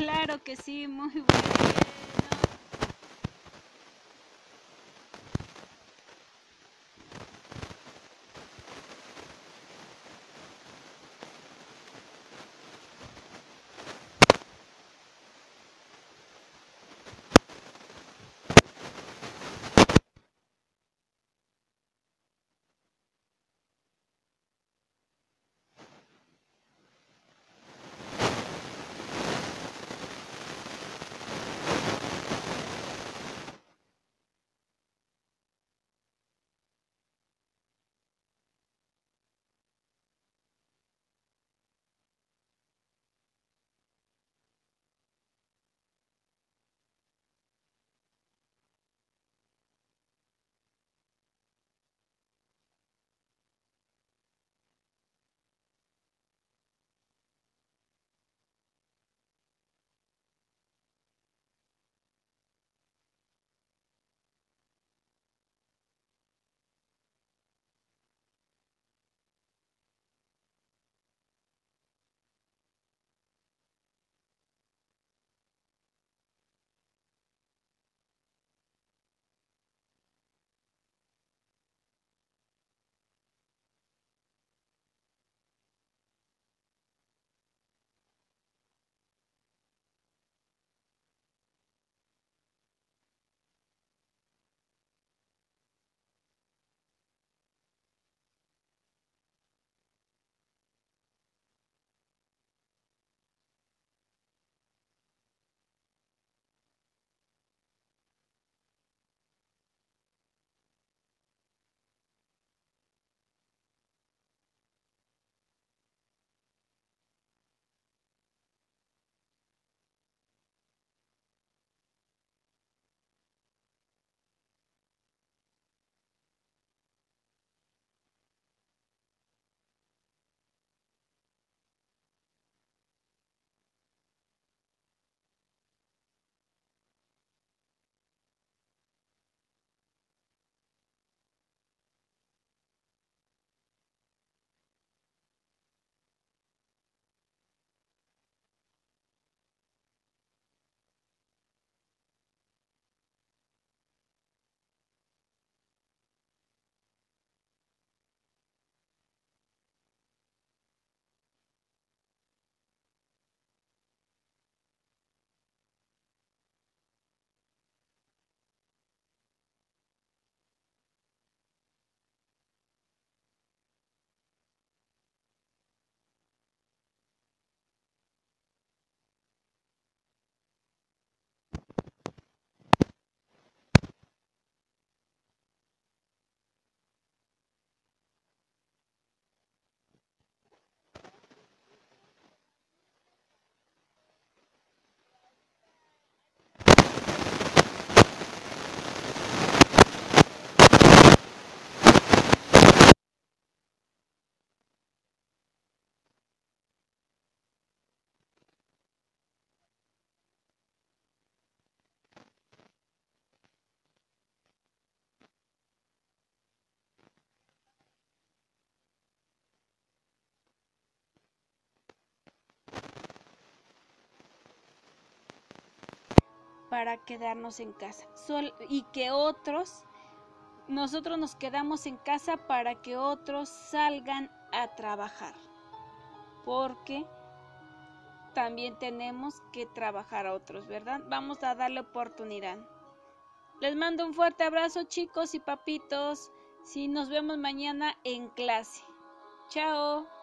Claro que sí, muy bueno. Para quedarnos en casa. y que otros, nosotros nos quedamos en casa para que otros salgan a trabajar. Porque también tenemos que trabajar a otros, ¿verdad? Vamos a darle oportunidad. Les mando un fuerte abrazo chicos y papitos. Si nos vemos mañana en clase. Chao.